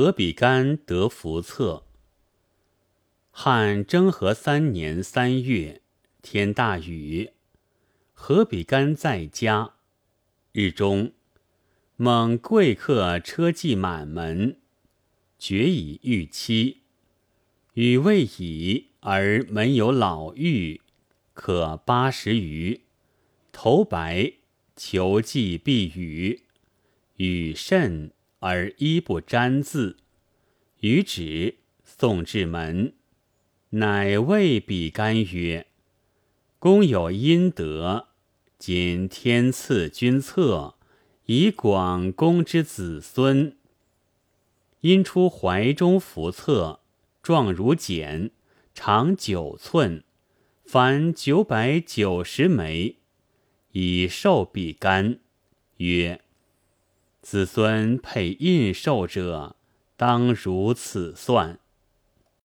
何比干得福册。汉征和三年三月，天大雨，何比干在家。日中，蒙贵客车骑满门，决以御妻。雨未已，而门有老妪，可八十余，头白，求祭避雨。雨甚。而衣不沾字，于止送至门，乃谓比干曰：“公有阴德，今天赐君策，以广公之子孙。因出怀中服策，状如简，长九寸，凡九百九十枚，以授比干，曰。”子孙配印绶者，当如此算。